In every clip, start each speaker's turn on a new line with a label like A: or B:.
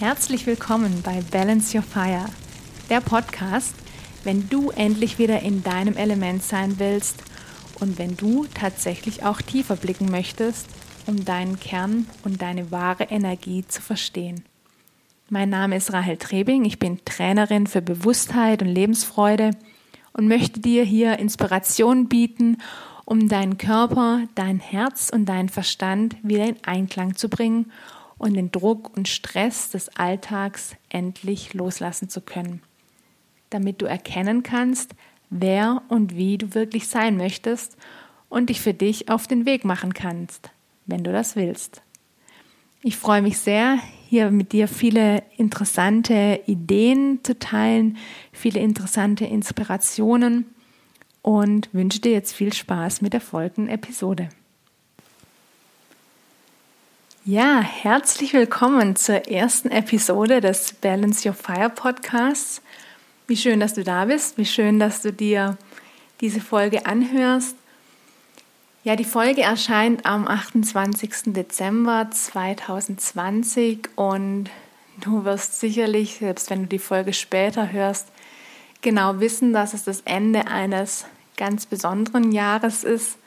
A: Herzlich willkommen bei Balance Your Fire, der Podcast, wenn du endlich wieder in deinem Element sein willst und wenn du tatsächlich auch tiefer blicken möchtest, um deinen Kern und deine wahre Energie zu verstehen. Mein Name ist Rahel Trebing, ich bin Trainerin für Bewusstheit und Lebensfreude und möchte dir hier Inspiration bieten, um deinen Körper, dein Herz und deinen Verstand wieder in Einklang zu bringen und den Druck und Stress des Alltags endlich loslassen zu können, damit du erkennen kannst, wer und wie du wirklich sein möchtest und dich für dich auf den Weg machen kannst, wenn du das willst. Ich freue mich sehr, hier mit dir viele interessante Ideen zu teilen, viele interessante Inspirationen und wünsche dir jetzt viel Spaß mit der folgenden Episode. Ja, herzlich willkommen zur ersten Episode des Balance Your Fire Podcasts. Wie schön, dass du da bist. Wie schön, dass du dir diese Folge anhörst. Ja, die Folge erscheint am 28. Dezember 2020 und du wirst sicherlich, selbst wenn du die Folge später hörst, genau wissen, dass es das Ende eines ganz besonderen Jahres ist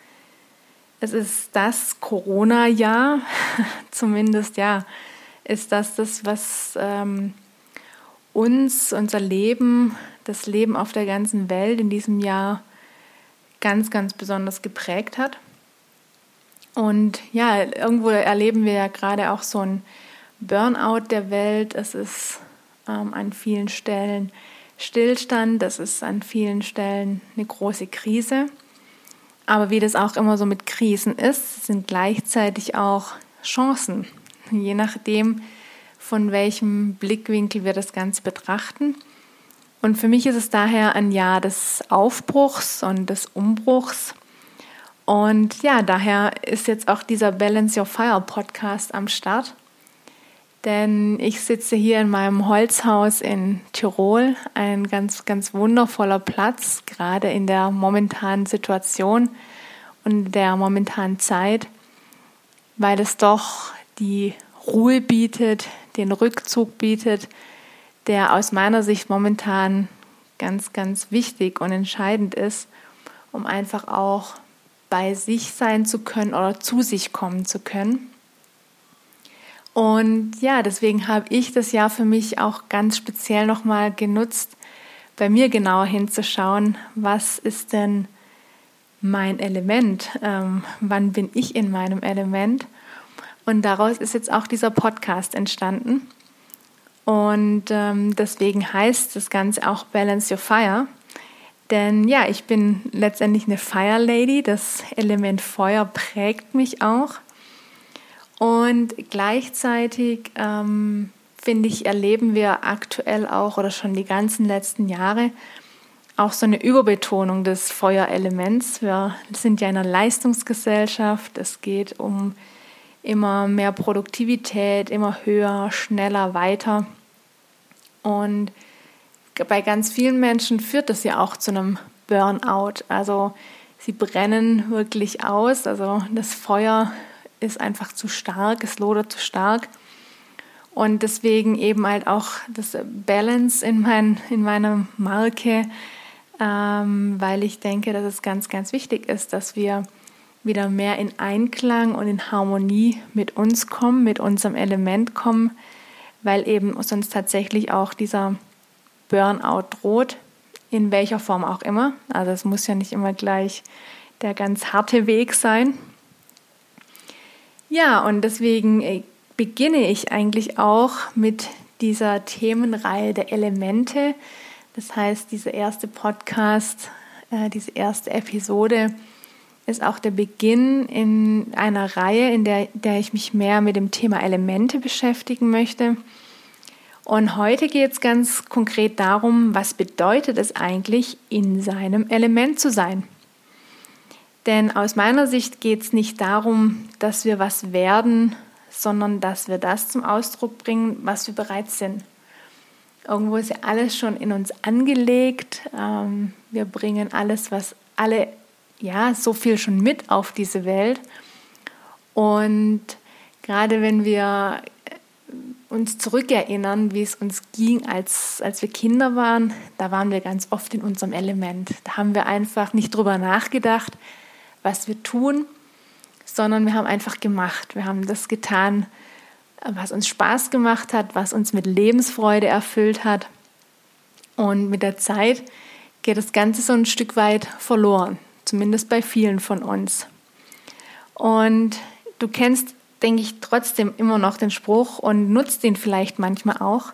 A: es ist das Corona-Jahr, zumindest ja, ist das das, was ähm, uns, unser Leben, das Leben auf der ganzen Welt in diesem Jahr ganz, ganz besonders geprägt hat. Und ja, irgendwo erleben wir ja gerade auch so ein Burnout der Welt. Es ist ähm, an vielen Stellen Stillstand, es ist an vielen Stellen eine große Krise. Aber wie das auch immer so mit Krisen ist, sind gleichzeitig auch Chancen, je nachdem, von welchem Blickwinkel wir das Ganze betrachten. Und für mich ist es daher ein Jahr des Aufbruchs und des Umbruchs. Und ja, daher ist jetzt auch dieser Balance Your Fire Podcast am Start denn ich sitze hier in meinem Holzhaus in Tirol, ein ganz, ganz wundervoller Platz, gerade in der momentanen Situation und der momentanen Zeit, weil es doch die Ruhe bietet, den Rückzug bietet, der aus meiner Sicht momentan ganz, ganz wichtig und entscheidend ist, um einfach auch bei sich sein zu können oder zu sich kommen zu können. Und ja, deswegen habe ich das Jahr für mich auch ganz speziell nochmal genutzt, bei mir genauer hinzuschauen, was ist denn mein Element, ähm, wann bin ich in meinem Element. Und daraus ist jetzt auch dieser Podcast entstanden. Und ähm, deswegen heißt das Ganze auch Balance Your Fire. Denn ja, ich bin letztendlich eine Fire Lady. Das Element Feuer prägt mich auch. Und gleichzeitig ähm, finde ich, erleben wir aktuell auch oder schon die ganzen letzten Jahre auch so eine Überbetonung des Feuerelements. Wir sind ja in einer Leistungsgesellschaft. Es geht um immer mehr Produktivität, immer höher, schneller, weiter. Und bei ganz vielen Menschen führt das ja auch zu einem Burnout. Also sie brennen wirklich aus. Also das Feuer ist einfach zu stark, es lodert zu stark. Und deswegen eben halt auch das Balance in, mein, in meiner Marke, ähm, weil ich denke, dass es ganz, ganz wichtig ist, dass wir wieder mehr in Einklang und in Harmonie mit uns kommen, mit unserem Element kommen, weil eben sonst tatsächlich auch dieser Burnout droht, in welcher Form auch immer. Also es muss ja nicht immer gleich der ganz harte Weg sein, ja, und deswegen äh, beginne ich eigentlich auch mit dieser Themenreihe der Elemente. Das heißt, dieser erste Podcast, äh, diese erste Episode ist auch der Beginn in einer Reihe, in der, der ich mich mehr mit dem Thema Elemente beschäftigen möchte. Und heute geht es ganz konkret darum, was bedeutet es eigentlich, in seinem Element zu sein. Denn aus meiner Sicht geht es nicht darum, dass wir was werden, sondern dass wir das zum Ausdruck bringen, was wir bereits sind. Irgendwo ist ja alles schon in uns angelegt. Ähm, wir bringen alles, was alle, ja, so viel schon mit auf diese Welt. Und gerade wenn wir uns zurückerinnern, wie es uns ging, als, als wir Kinder waren, da waren wir ganz oft in unserem Element. Da haben wir einfach nicht drüber nachgedacht, was wir tun, sondern wir haben einfach gemacht. Wir haben das getan, was uns Spaß gemacht hat, was uns mit Lebensfreude erfüllt hat. Und mit der Zeit geht das Ganze so ein Stück weit verloren, zumindest bei vielen von uns. Und du kennst, denke ich, trotzdem immer noch den Spruch und nutzt ihn vielleicht manchmal auch.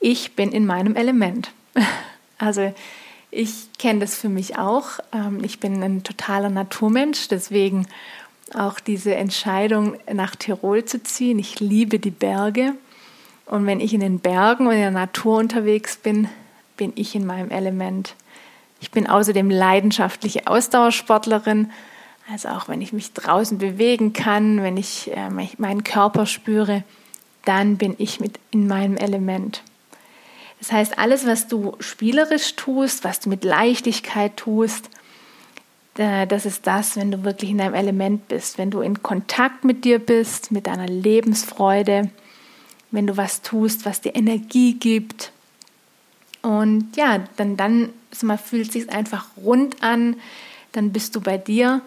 A: Ich bin in meinem Element. Also ich kenne das für mich auch. Ähm, ich bin ein totaler Naturmensch, deswegen auch diese Entscheidung, nach Tirol zu ziehen. Ich liebe die Berge. Und wenn ich in den Bergen und in der Natur unterwegs bin, bin ich in meinem Element. Ich bin außerdem leidenschaftliche Ausdauersportlerin. Also auch wenn ich mich draußen bewegen kann, wenn ich äh, meinen Körper spüre, dann bin ich mit in meinem Element. Das heißt, alles, was du spielerisch tust, was du mit Leichtigkeit tust, äh, das ist das, wenn du wirklich in deinem Element bist, wenn du in Kontakt mit dir bist, mit deiner Lebensfreude, wenn du was tust, was dir Energie gibt. Und ja, dann, dann mal, fühlt es sich einfach rund an, dann bist du bei dir.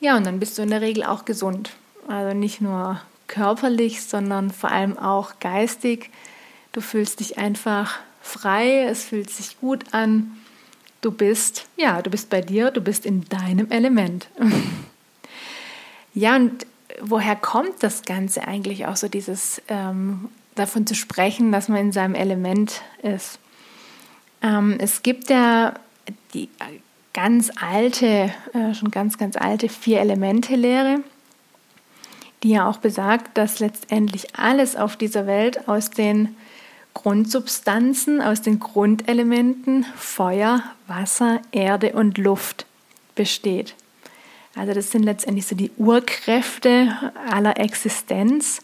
A: Ja, und dann bist du in der Regel auch gesund. Also nicht nur körperlich, sondern vor allem auch geistig. Du fühlst dich einfach frei, es fühlt sich gut an. Du bist, ja, du bist bei dir, du bist in deinem Element. ja, und woher kommt das Ganze eigentlich auch so dieses ähm, davon zu sprechen, dass man in seinem Element ist? Ähm, es gibt ja die ganz alte, äh, schon ganz, ganz alte Vier-Elemente-Lehre, die ja auch besagt, dass letztendlich alles auf dieser Welt aus den Grundsubstanzen, aus den Grundelementen Feuer, Wasser, Erde und Luft besteht. Also das sind letztendlich so die Urkräfte aller Existenz,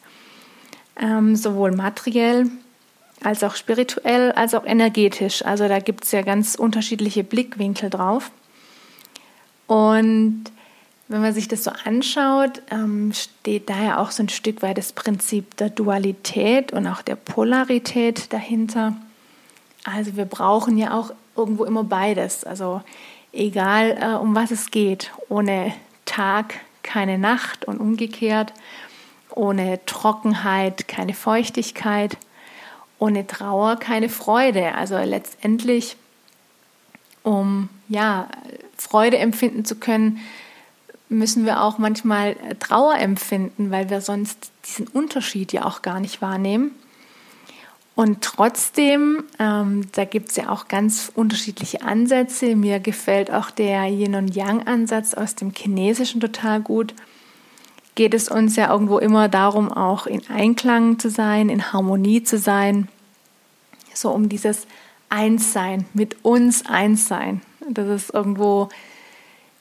A: ähm, sowohl materiell als auch spirituell, als auch energetisch. Also da gibt es ja ganz unterschiedliche Blickwinkel drauf. Und wenn man sich das so anschaut, ähm, steht daher auch so ein Stück weit das Prinzip der Dualität und auch der Polarität dahinter. Also wir brauchen ja auch irgendwo immer beides. Also egal äh, um was es geht, ohne Tag keine Nacht und umgekehrt, ohne Trockenheit keine Feuchtigkeit ohne Trauer keine Freude. Also letztendlich, um ja, Freude empfinden zu können, müssen wir auch manchmal Trauer empfinden, weil wir sonst diesen Unterschied ja auch gar nicht wahrnehmen. Und trotzdem, ähm, da gibt es ja auch ganz unterschiedliche Ansätze. Mir gefällt auch der Yin und Yang-Ansatz aus dem Chinesischen total gut geht es uns ja irgendwo immer darum, auch in Einklang zu sein, in Harmonie zu sein. So um dieses Einssein, mit uns Einssein. Das ist irgendwo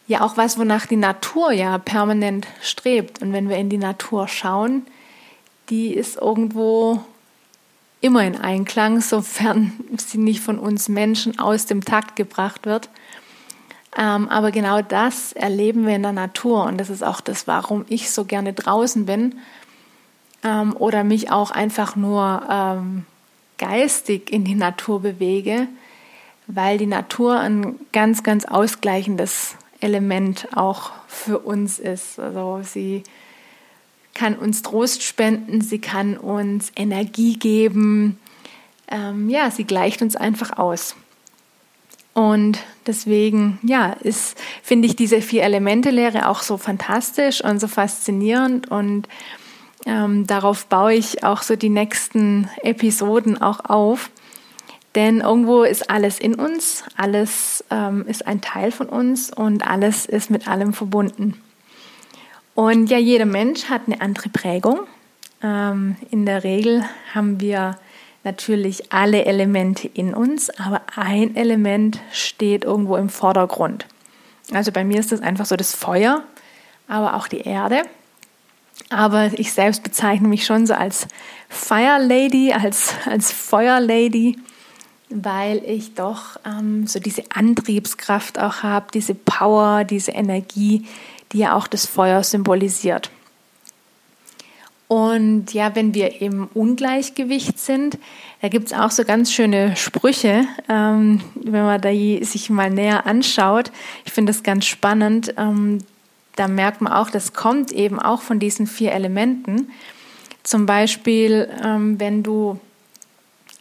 A: ja auch was, wonach die Natur ja permanent strebt. Und wenn wir in die Natur schauen, die ist irgendwo immer in Einklang, sofern sie nicht von uns Menschen aus dem Takt gebracht wird. Ähm, aber genau das erleben wir in der Natur und das ist auch das, warum ich so gerne draußen bin ähm, oder mich auch einfach nur ähm, geistig in die Natur bewege, weil die Natur ein ganz, ganz ausgleichendes Element auch für uns ist. Also sie kann uns Trost spenden, sie kann uns Energie geben. Ähm, ja, sie gleicht uns einfach aus. Und deswegen, ja, ist, finde ich diese Vier-Elemente-Lehre auch so fantastisch und so faszinierend und ähm, darauf baue ich auch so die nächsten Episoden auch auf. Denn irgendwo ist alles in uns, alles ähm, ist ein Teil von uns und alles ist mit allem verbunden. Und ja, jeder Mensch hat eine andere Prägung. Ähm, in der Regel haben wir natürlich alle Elemente in uns, aber ein Element steht irgendwo im Vordergrund. Also bei mir ist das einfach so das Feuer, aber auch die Erde. Aber ich selbst bezeichne mich schon so als Fire Lady, als, als Feuer Lady, weil ich doch ähm, so diese Antriebskraft auch habe, diese Power, diese Energie, die ja auch das Feuer symbolisiert. Und ja, wenn wir im Ungleichgewicht sind, da gibt es auch so ganz schöne Sprüche, ähm, wenn man da sich mal näher anschaut. Ich finde das ganz spannend. Ähm, da merkt man auch, das kommt eben auch von diesen vier Elementen. Zum Beispiel, ähm, wenn du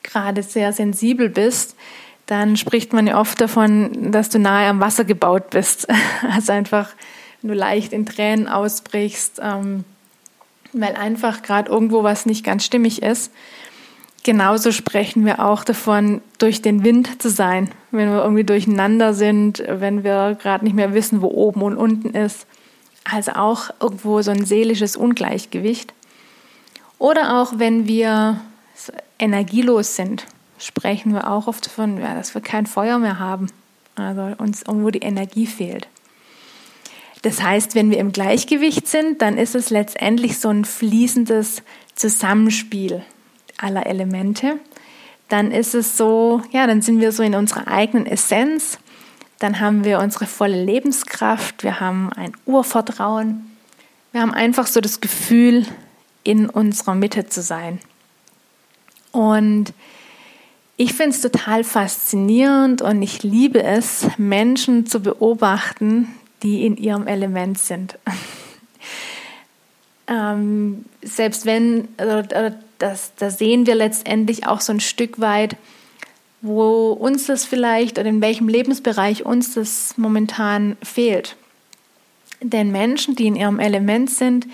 A: gerade sehr sensibel bist, dann spricht man ja oft davon, dass du nahe am Wasser gebaut bist. Also einfach, du leicht in Tränen ausbrichst, ähm, weil einfach gerade irgendwo was nicht ganz stimmig ist. Genauso sprechen wir auch davon, durch den Wind zu sein, wenn wir irgendwie durcheinander sind, wenn wir gerade nicht mehr wissen, wo oben und unten ist. Also auch irgendwo so ein seelisches Ungleichgewicht. Oder auch wenn wir energielos sind, sprechen wir auch oft davon, ja, dass wir kein Feuer mehr haben, also uns irgendwo die Energie fehlt. Das heißt, wenn wir im Gleichgewicht sind, dann ist es letztendlich so ein fließendes Zusammenspiel aller Elemente. Dann ist es so, ja, dann sind wir so in unserer eigenen Essenz. Dann haben wir unsere volle Lebenskraft. Wir haben ein Urvertrauen. Wir haben einfach so das Gefühl, in unserer Mitte zu sein. Und ich finde es total faszinierend und ich liebe es, Menschen zu beobachten, die in ihrem Element sind. ähm, selbst wenn, äh, das, da sehen wir letztendlich auch so ein Stück weit, wo uns das vielleicht oder in welchem Lebensbereich uns das momentan fehlt. Denn Menschen, die in ihrem Element sind,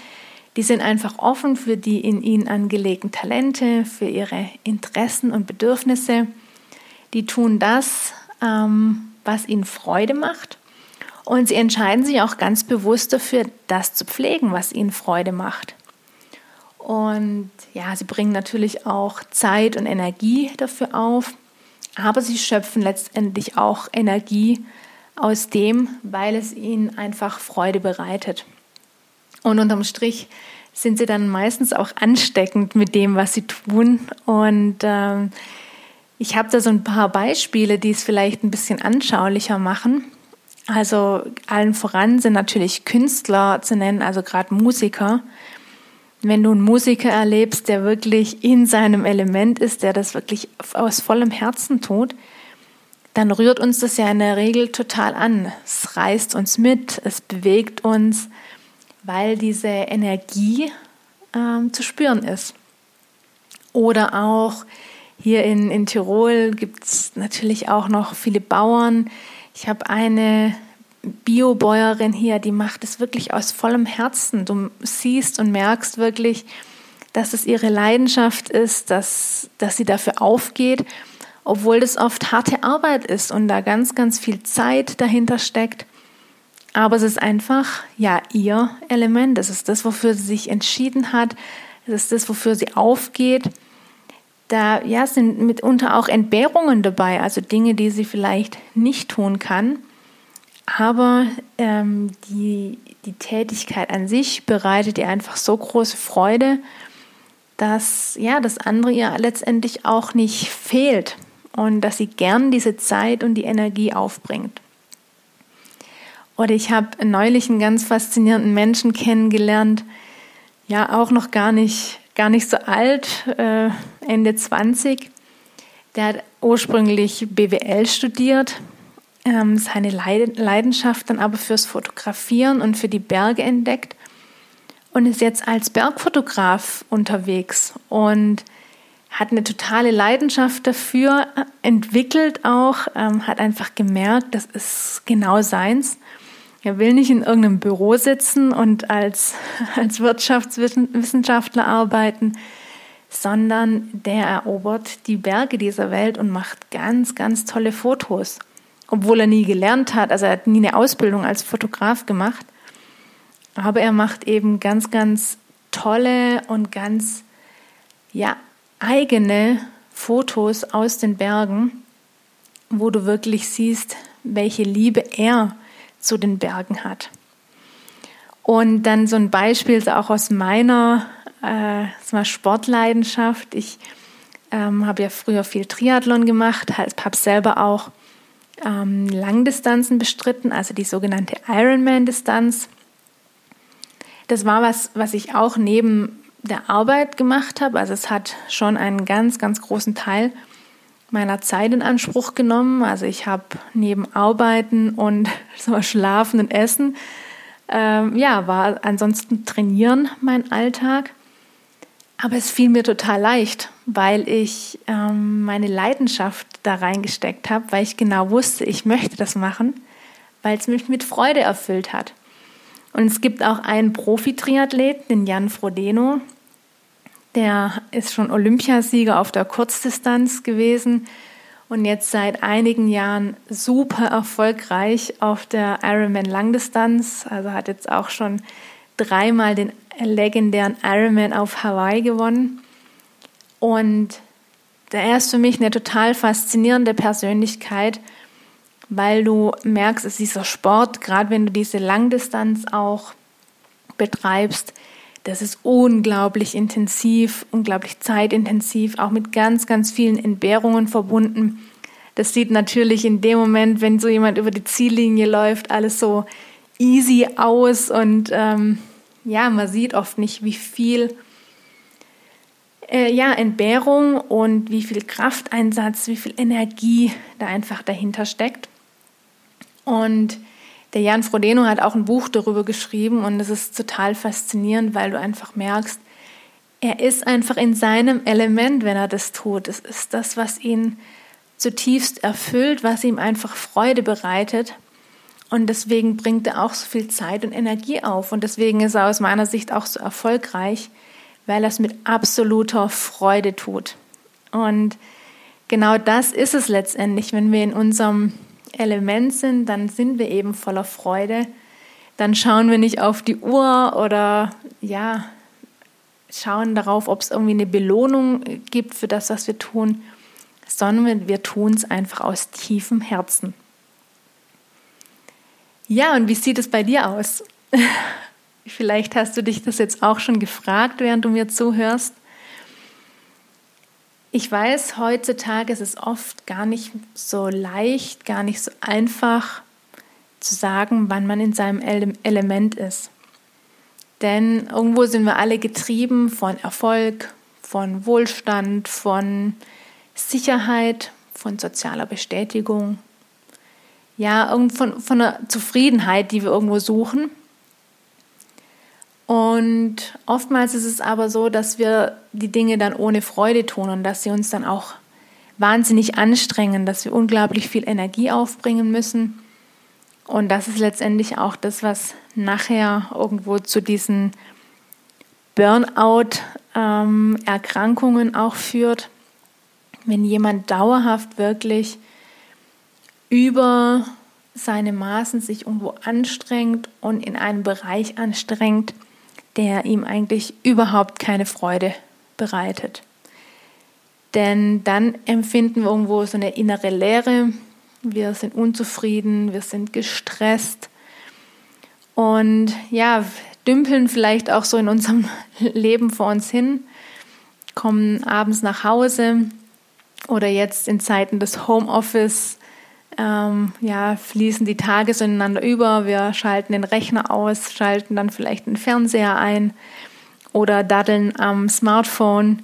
A: die sind einfach offen für die in ihnen angelegten Talente, für ihre Interessen und Bedürfnisse. Die tun das, ähm, was ihnen Freude macht und sie entscheiden sich auch ganz bewusst dafür, das zu pflegen, was ihnen Freude macht. Und ja, sie bringen natürlich auch Zeit und Energie dafür auf, aber sie schöpfen letztendlich auch Energie aus dem, weil es ihnen einfach Freude bereitet. Und unterm Strich sind sie dann meistens auch ansteckend mit dem, was sie tun. Und ähm, ich habe da so ein paar Beispiele, die es vielleicht ein bisschen anschaulicher machen. Also allen voran sind natürlich Künstler zu nennen, also gerade Musiker. Wenn du einen Musiker erlebst, der wirklich in seinem Element ist, der das wirklich aus vollem Herzen tut, dann rührt uns das ja in der Regel total an. Es reißt uns mit, es bewegt uns, weil diese Energie ähm, zu spüren ist. Oder auch hier in, in Tirol gibt es natürlich auch noch viele Bauern, ich habe eine Biobäuerin hier, die macht es wirklich aus vollem Herzen. Du siehst und merkst wirklich, dass es ihre Leidenschaft ist, dass, dass sie dafür aufgeht, obwohl das oft harte Arbeit ist und da ganz, ganz viel Zeit dahinter steckt. Aber es ist einfach, ja, ihr Element. Es ist das, wofür sie sich entschieden hat. Es ist das, wofür sie aufgeht da ja, sind mitunter auch Entbehrungen dabei, also Dinge, die sie vielleicht nicht tun kann. Aber ähm, die, die Tätigkeit an sich bereitet ihr einfach so große Freude, dass ja, das andere ihr letztendlich auch nicht fehlt und dass sie gern diese Zeit und die Energie aufbringt. Oder ich habe neulich einen ganz faszinierenden Menschen kennengelernt, ja, auch noch gar nicht gar nicht so alt, äh, Ende 20. Der hat ursprünglich BWL studiert, ähm, seine Leidenschaft dann aber fürs Fotografieren und für die Berge entdeckt und ist jetzt als Bergfotograf unterwegs und hat eine totale Leidenschaft dafür entwickelt auch, ähm, hat einfach gemerkt, das ist genau seins er will nicht in irgendeinem Büro sitzen und als, als Wirtschaftswissenschaftler arbeiten, sondern der erobert die Berge dieser Welt und macht ganz, ganz tolle Fotos. Obwohl er nie gelernt hat, also er hat nie eine Ausbildung als Fotograf gemacht, aber er macht eben ganz, ganz tolle und ganz, ja, eigene Fotos aus den Bergen, wo du wirklich siehst, welche Liebe er zu den Bergen hat. Und dann so ein Beispiel auch aus meiner äh, Sportleidenschaft. Ich ähm, habe ja früher viel Triathlon gemacht, habe selber auch ähm, Langdistanzen bestritten, also die sogenannte Ironman-Distanz. Das war was, was ich auch neben der Arbeit gemacht habe. Also es hat schon einen ganz, ganz großen Teil meiner Zeit in Anspruch genommen. Also ich habe neben Arbeiten und Schlafen und Essen, ähm, ja, war ansonsten Trainieren mein Alltag. Aber es fiel mir total leicht, weil ich ähm, meine Leidenschaft da reingesteckt habe, weil ich genau wusste, ich möchte das machen, weil es mich mit Freude erfüllt hat. Und es gibt auch einen Profi-Triathleten, den Jan Frodeno, der ist schon Olympiasieger auf der Kurzdistanz gewesen und jetzt seit einigen Jahren super erfolgreich auf der Ironman Langdistanz. Also hat jetzt auch schon dreimal den legendären Ironman auf Hawaii gewonnen. Und er ist für mich eine total faszinierende Persönlichkeit, weil du merkst, dass dieser Sport, gerade wenn du diese Langdistanz auch betreibst, das ist unglaublich intensiv, unglaublich zeitintensiv, auch mit ganz, ganz vielen Entbehrungen verbunden. Das sieht natürlich in dem Moment, wenn so jemand über die Ziellinie läuft, alles so easy aus und ähm, ja, man sieht oft nicht, wie viel äh, ja, Entbehrung und wie viel Krafteinsatz, wie viel Energie da einfach dahinter steckt. Und der Jan Frodeno hat auch ein Buch darüber geschrieben und es ist total faszinierend, weil du einfach merkst, er ist einfach in seinem Element, wenn er das tut. Es ist das, was ihn zutiefst erfüllt, was ihm einfach Freude bereitet. Und deswegen bringt er auch so viel Zeit und Energie auf. Und deswegen ist er aus meiner Sicht auch so erfolgreich, weil er es mit absoluter Freude tut. Und genau das ist es letztendlich, wenn wir in unserem Element sind, dann sind wir eben voller Freude. Dann schauen wir nicht auf die Uhr oder ja, schauen darauf, ob es irgendwie eine Belohnung gibt für das, was wir tun, sondern wir tun es einfach aus tiefem Herzen. Ja, und wie sieht es bei dir aus? Vielleicht hast du dich das jetzt auch schon gefragt, während du mir zuhörst. Ich weiß, heutzutage ist es oft gar nicht so leicht, gar nicht so einfach zu sagen, wann man in seinem Element ist. Denn irgendwo sind wir alle getrieben von Erfolg, von Wohlstand, von Sicherheit, von sozialer Bestätigung, ja, von, von einer Zufriedenheit, die wir irgendwo suchen. Und oftmals ist es aber so, dass wir die Dinge dann ohne Freude tun und dass sie uns dann auch wahnsinnig anstrengen, dass wir unglaublich viel Energie aufbringen müssen. Und das ist letztendlich auch das, was nachher irgendwo zu diesen Burnout-Erkrankungen ähm, auch führt. Wenn jemand dauerhaft wirklich über seine Maßen sich irgendwo anstrengt und in einem Bereich anstrengt, der ihm eigentlich überhaupt keine Freude bereitet. Denn dann empfinden wir irgendwo so eine innere Leere, wir sind unzufrieden, wir sind gestresst und ja, dümpeln vielleicht auch so in unserem Leben vor uns hin, kommen abends nach Hause oder jetzt in Zeiten des Homeoffice ähm, ja, fließen die Tage so ineinander über. Wir schalten den Rechner aus, schalten dann vielleicht den Fernseher ein oder daddeln am Smartphone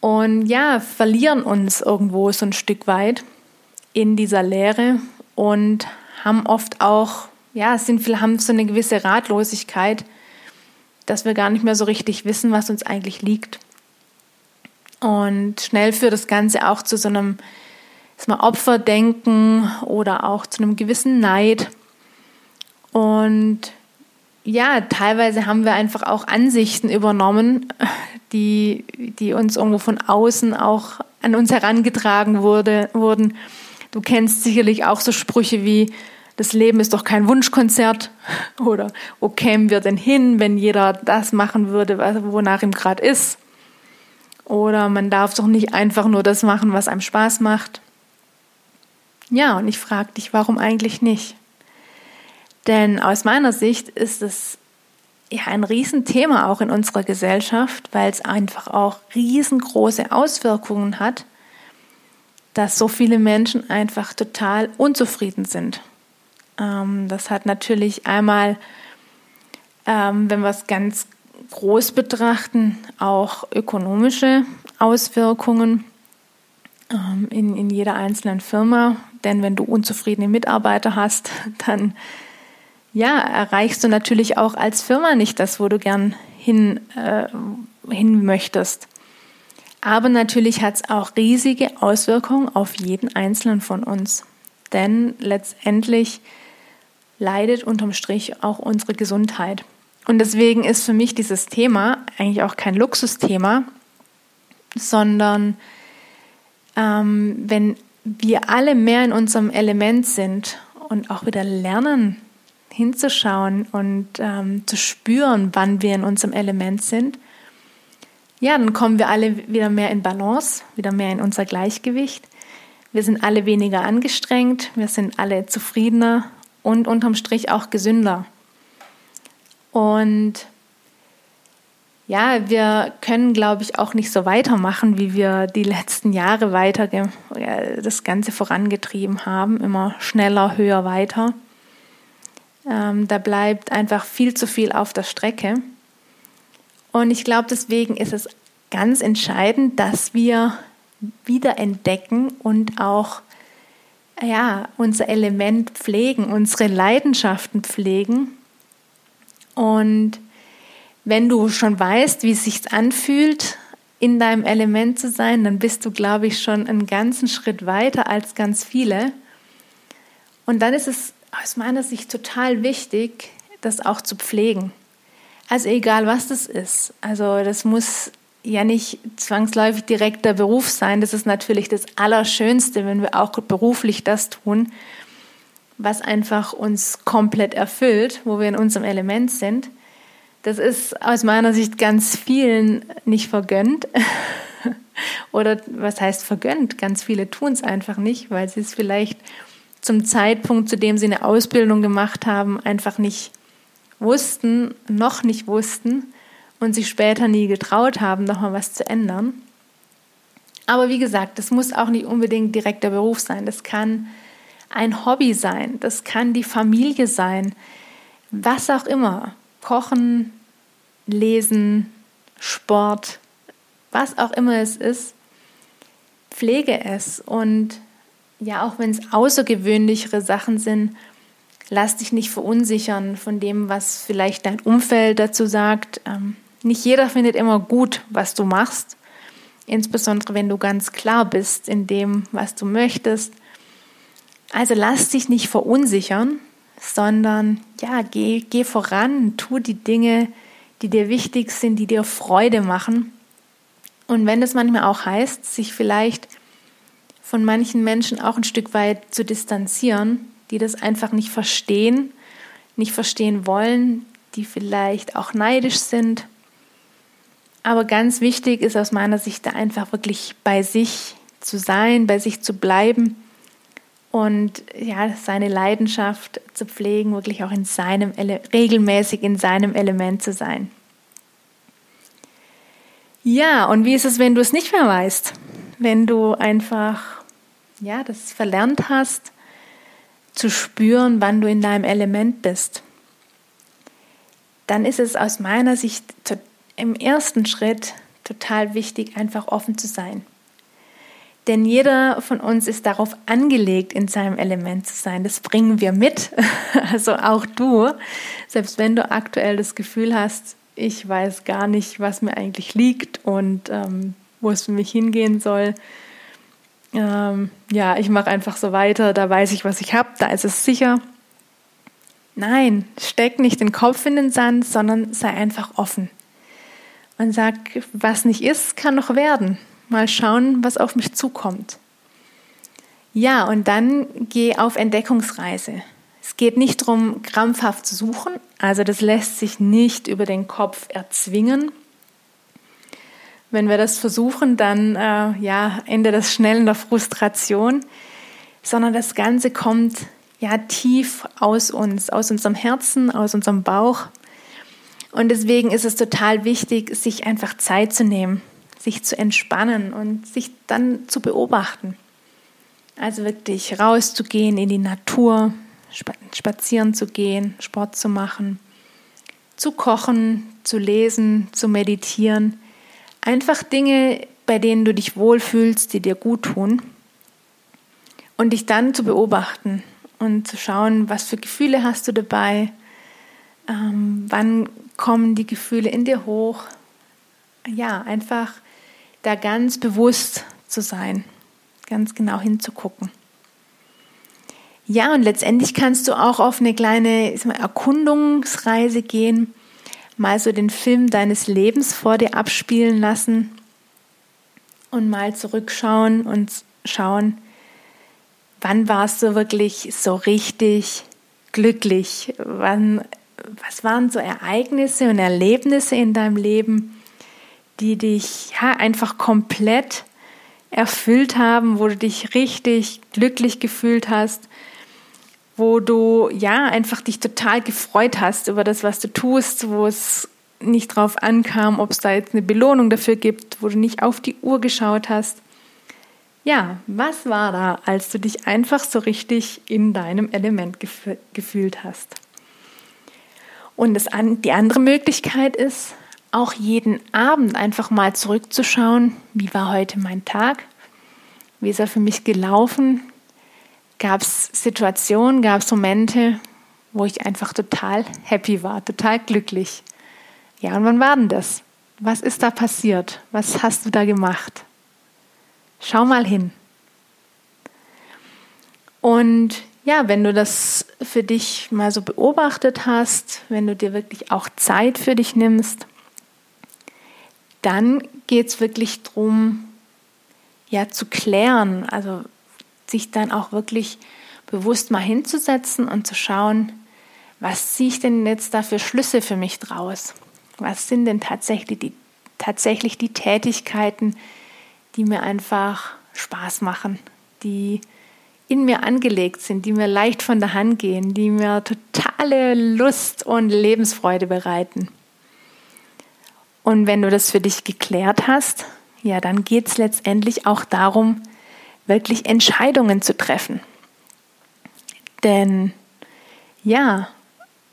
A: und ja, verlieren uns irgendwo so ein Stück weit in dieser Leere und haben oft auch, ja, sind, haben so eine gewisse Ratlosigkeit, dass wir gar nicht mehr so richtig wissen, was uns eigentlich liegt. Und schnell führt das Ganze auch zu so einem mal Opferdenken oder auch zu einem gewissen Neid. Und ja, teilweise haben wir einfach auch Ansichten übernommen, die, die uns irgendwo von außen auch an uns herangetragen wurde, wurden. Du kennst sicherlich auch so Sprüche wie, das Leben ist doch kein Wunschkonzert oder wo kämen wir denn hin, wenn jeder das machen würde, wonach ihm gerade ist. Oder man darf doch nicht einfach nur das machen, was einem Spaß macht. Ja, und ich frage dich, warum eigentlich nicht? Denn aus meiner Sicht ist es ja ein Riesenthema auch in unserer Gesellschaft, weil es einfach auch riesengroße Auswirkungen hat, dass so viele Menschen einfach total unzufrieden sind. Ähm, das hat natürlich einmal, ähm, wenn wir es ganz groß betrachten, auch ökonomische Auswirkungen ähm, in, in jeder einzelnen Firma. Denn wenn du unzufriedene Mitarbeiter hast, dann ja, erreichst du natürlich auch als Firma nicht das, wo du gern hin, äh, hin möchtest. Aber natürlich hat es auch riesige Auswirkungen auf jeden Einzelnen von uns. Denn letztendlich leidet unterm Strich auch unsere Gesundheit. Und deswegen ist für mich dieses Thema eigentlich auch kein Luxusthema, sondern ähm, wenn wir alle mehr in unserem Element sind und auch wieder lernen, hinzuschauen und ähm, zu spüren, wann wir in unserem Element sind, ja, dann kommen wir alle wieder mehr in Balance, wieder mehr in unser Gleichgewicht. Wir sind alle weniger angestrengt, wir sind alle zufriedener und unterm Strich auch gesünder. Und ja, wir können, glaube ich, auch nicht so weitermachen, wie wir die letzten Jahre weiter das Ganze vorangetrieben haben. Immer schneller, höher, weiter. Ähm, da bleibt einfach viel zu viel auf der Strecke. Und ich glaube, deswegen ist es ganz entscheidend, dass wir wieder entdecken und auch ja, unser Element pflegen, unsere Leidenschaften pflegen. Und wenn du schon weißt, wie es sich anfühlt, in deinem Element zu sein, dann bist du, glaube ich, schon einen ganzen Schritt weiter als ganz viele. Und dann ist es aus meiner Sicht total wichtig, das auch zu pflegen. Also egal, was das ist. Also das muss ja nicht zwangsläufig direkt der Beruf sein. Das ist natürlich das Allerschönste, wenn wir auch beruflich das tun, was einfach uns komplett erfüllt, wo wir in unserem Element sind. Das ist aus meiner Sicht ganz vielen nicht vergönnt. Oder was heißt vergönnt? Ganz viele tun es einfach nicht, weil sie es vielleicht zum Zeitpunkt, zu dem sie eine Ausbildung gemacht haben, einfach nicht wussten, noch nicht wussten und sich später nie getraut haben, nochmal was zu ändern. Aber wie gesagt, das muss auch nicht unbedingt direkt der Beruf sein. Das kann ein Hobby sein, das kann die Familie sein, was auch immer. Kochen, Lesen, Sport, was auch immer es ist, pflege es. Und ja, auch wenn es außergewöhnlichere Sachen sind, lass dich nicht verunsichern von dem, was vielleicht dein Umfeld dazu sagt. Ähm, nicht jeder findet immer gut, was du machst, insbesondere wenn du ganz klar bist in dem, was du möchtest. Also lass dich nicht verunsichern, sondern ja, geh, geh voran, tu die Dinge, die dir wichtig sind, die dir Freude machen. Und wenn das manchmal auch heißt, sich vielleicht von manchen Menschen auch ein Stück weit zu distanzieren, die das einfach nicht verstehen, nicht verstehen wollen, die vielleicht auch neidisch sind, aber ganz wichtig ist aus meiner Sicht da einfach wirklich bei sich zu sein, bei sich zu bleiben und ja, seine Leidenschaft zu pflegen, wirklich auch in seinem regelmäßig in seinem Element zu sein. Ja, und wie ist es, wenn du es nicht mehr weißt? Wenn du einfach ja, das verlernt hast zu spüren, wann du in deinem Element bist? Dann ist es aus meiner Sicht im ersten Schritt total wichtig, einfach offen zu sein. Denn jeder von uns ist darauf angelegt, in seinem Element zu sein. Das bringen wir mit. Also auch du, selbst wenn du aktuell das Gefühl hast, ich weiß gar nicht, was mir eigentlich liegt und ähm, wo es für mich hingehen soll. Ähm, ja, ich mache einfach so weiter, da weiß ich, was ich habe, da ist es sicher. Nein, steck nicht den Kopf in den Sand, sondern sei einfach offen und sag, was nicht ist, kann noch werden. Mal schauen, was auf mich zukommt. Ja, und dann geh auf Entdeckungsreise. Es geht nicht darum, krampfhaft zu suchen, also das lässt sich nicht über den Kopf erzwingen. Wenn wir das versuchen, dann äh, ja, endet das schnell in der Frustration, sondern das Ganze kommt ja tief aus uns, aus unserem Herzen, aus unserem Bauch und deswegen ist es total wichtig, sich einfach Zeit zu nehmen, sich zu entspannen und sich dann zu beobachten. Also wirklich rauszugehen in die Natur, spazieren zu gehen, Sport zu machen, zu kochen, zu lesen, zu meditieren. Einfach Dinge, bei denen du dich wohlfühlst, die dir gut tun. Und dich dann zu beobachten und zu schauen, was für Gefühle hast du dabei, ähm, wann kommen die Gefühle in dir hoch. Ja, einfach da ganz bewusst zu sein, ganz genau hinzugucken. Ja, und letztendlich kannst du auch auf eine kleine mal, Erkundungsreise gehen, mal so den Film deines Lebens vor dir abspielen lassen und mal zurückschauen und schauen, wann warst du wirklich so richtig glücklich? Wann, was waren so Ereignisse und Erlebnisse in deinem Leben, die dich ja einfach komplett erfüllt haben, wo du dich richtig glücklich gefühlt hast, wo du ja einfach dich total gefreut hast über das, was du tust, wo es nicht drauf ankam, ob es da jetzt eine Belohnung dafür gibt, wo du nicht auf die Uhr geschaut hast. Ja, was war da, als du dich einfach so richtig in deinem Element gef gefühlt hast? Und das an, die andere Möglichkeit ist, auch jeden Abend einfach mal zurückzuschauen, wie war heute mein Tag, wie ist er für mich gelaufen, gab es Situationen, gab es Momente, wo ich einfach total happy war, total glücklich. Ja, und wann war denn das? Was ist da passiert? Was hast du da gemacht? Schau mal hin. Und ja, wenn du das für dich mal so beobachtet hast, wenn du dir wirklich auch Zeit für dich nimmst, dann geht es wirklich darum, ja, zu klären, also sich dann auch wirklich bewusst mal hinzusetzen und zu schauen, was ziehe ich denn jetzt da für Schlüsse für mich draus? Was sind denn tatsächlich die, tatsächlich die Tätigkeiten, die mir einfach Spaß machen, die in mir angelegt sind, die mir leicht von der Hand gehen, die mir totale Lust und Lebensfreude bereiten. Und wenn du das für dich geklärt hast, ja, dann geht es letztendlich auch darum, wirklich Entscheidungen zu treffen. Denn ja,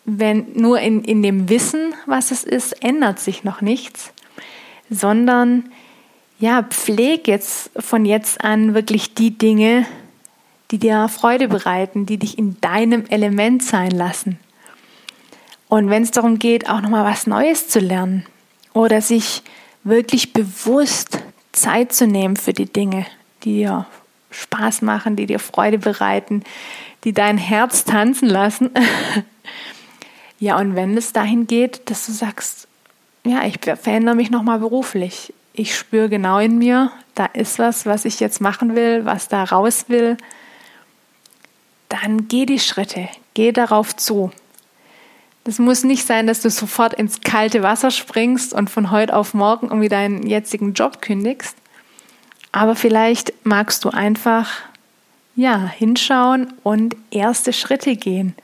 A: wenn nur in, in dem Wissen, was es ist, ändert sich noch nichts, sondern ja, pfleg jetzt von jetzt an wirklich die Dinge, die dir Freude bereiten, die dich in deinem Element sein lassen. Und wenn es darum geht, auch nochmal was Neues zu lernen oder sich wirklich bewusst Zeit zu nehmen für die Dinge, die dir Spaß machen, die dir Freude bereiten, die dein Herz tanzen lassen. ja, und wenn es dahin geht, dass du sagst, ja, ich verändere mich nochmal beruflich. Ich spüre genau in mir, da ist was, was ich jetzt machen will, was da raus will. Dann geh die Schritte, geh darauf zu. Das muss nicht sein, dass du sofort ins kalte Wasser springst und von heute auf morgen irgendwie deinen jetzigen Job kündigst, aber vielleicht magst du einfach ja, hinschauen und erste Schritte gehen.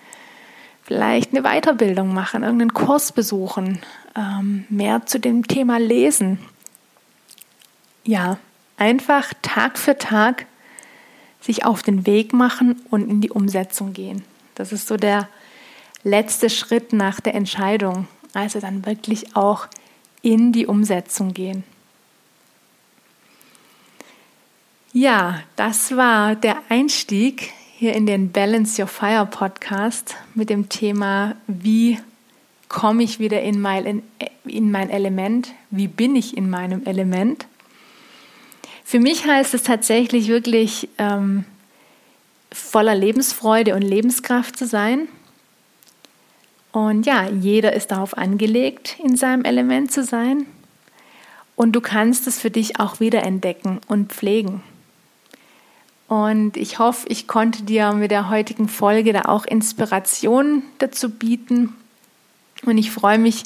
A: Vielleicht eine Weiterbildung machen, irgendeinen Kurs besuchen, ähm, mehr zu dem Thema lesen. Ja, einfach Tag für Tag sich auf den Weg machen und in die Umsetzung gehen. Das ist so der letzte Schritt nach der Entscheidung. Also dann wirklich auch in die Umsetzung gehen. Ja, das war der Einstieg hier in den Balance Your Fire Podcast mit dem Thema, wie komme ich wieder in mein, in mein Element, wie bin ich in meinem Element. Für mich heißt es tatsächlich wirklich ähm, voller Lebensfreude und Lebenskraft zu sein. Und ja, jeder ist darauf angelegt, in seinem Element zu sein. Und du kannst es für dich auch wieder entdecken und pflegen. Und ich hoffe, ich konnte dir mit der heutigen Folge da auch Inspiration dazu bieten. Und ich freue mich,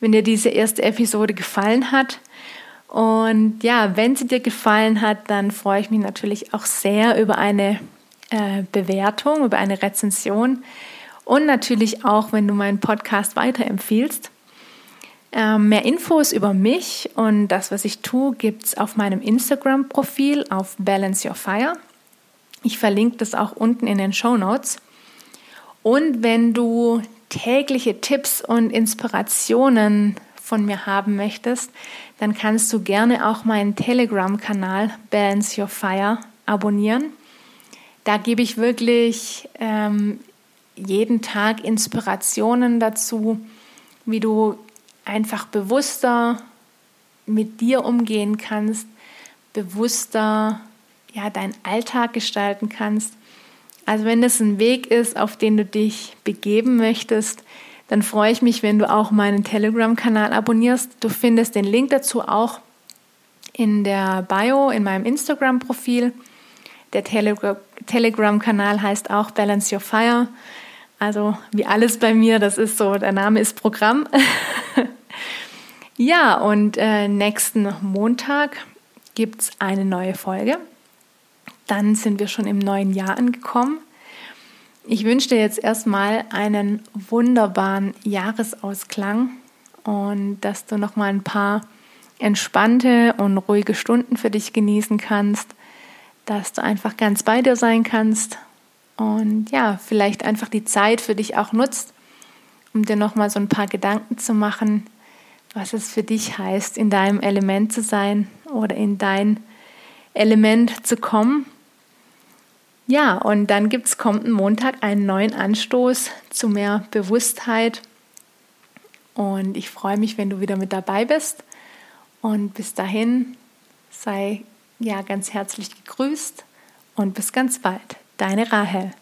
A: wenn dir diese erste Episode gefallen hat. Und ja, wenn sie dir gefallen hat, dann freue ich mich natürlich auch sehr über eine äh, Bewertung, über eine Rezension und natürlich auch, wenn du meinen Podcast weiterempfiehlst. Äh, mehr Infos über mich und das, was ich tue, gibt es auf meinem Instagram-Profil auf Balance Your Fire. Ich verlinke das auch unten in den Show Notes. Und wenn du tägliche Tipps und Inspirationen von mir haben möchtest, dann kannst du gerne auch meinen Telegram-Kanal Balance Your Fire abonnieren. Da gebe ich wirklich ähm, jeden Tag Inspirationen dazu, wie du einfach bewusster mit dir umgehen kannst, bewusster ja, deinen Alltag gestalten kannst. Also wenn das ein Weg ist, auf den du dich begeben möchtest, dann freue ich mich, wenn du auch meinen Telegram-Kanal abonnierst. Du findest den Link dazu auch in der Bio, in meinem Instagram-Profil. Der Telegram-Kanal heißt auch Balance Your Fire. Also wie alles bei mir, das ist so, der Name ist Programm. ja, und äh, nächsten Montag gibt es eine neue Folge. Dann sind wir schon im neuen Jahr angekommen. Ich wünsche dir jetzt erstmal einen wunderbaren Jahresausklang und dass du noch mal ein paar entspannte und ruhige Stunden für dich genießen kannst, dass du einfach ganz bei dir sein kannst und ja, vielleicht einfach die Zeit für dich auch nutzt, um dir noch mal so ein paar Gedanken zu machen, was es für dich heißt, in deinem Element zu sein oder in dein Element zu kommen ja, und dann gibt es kommenden Montag einen neuen Anstoß zu mehr Bewusstheit. Und ich freue mich, wenn du wieder mit dabei bist. Und bis dahin sei ja ganz herzlich gegrüßt und bis ganz bald. Deine Rahel.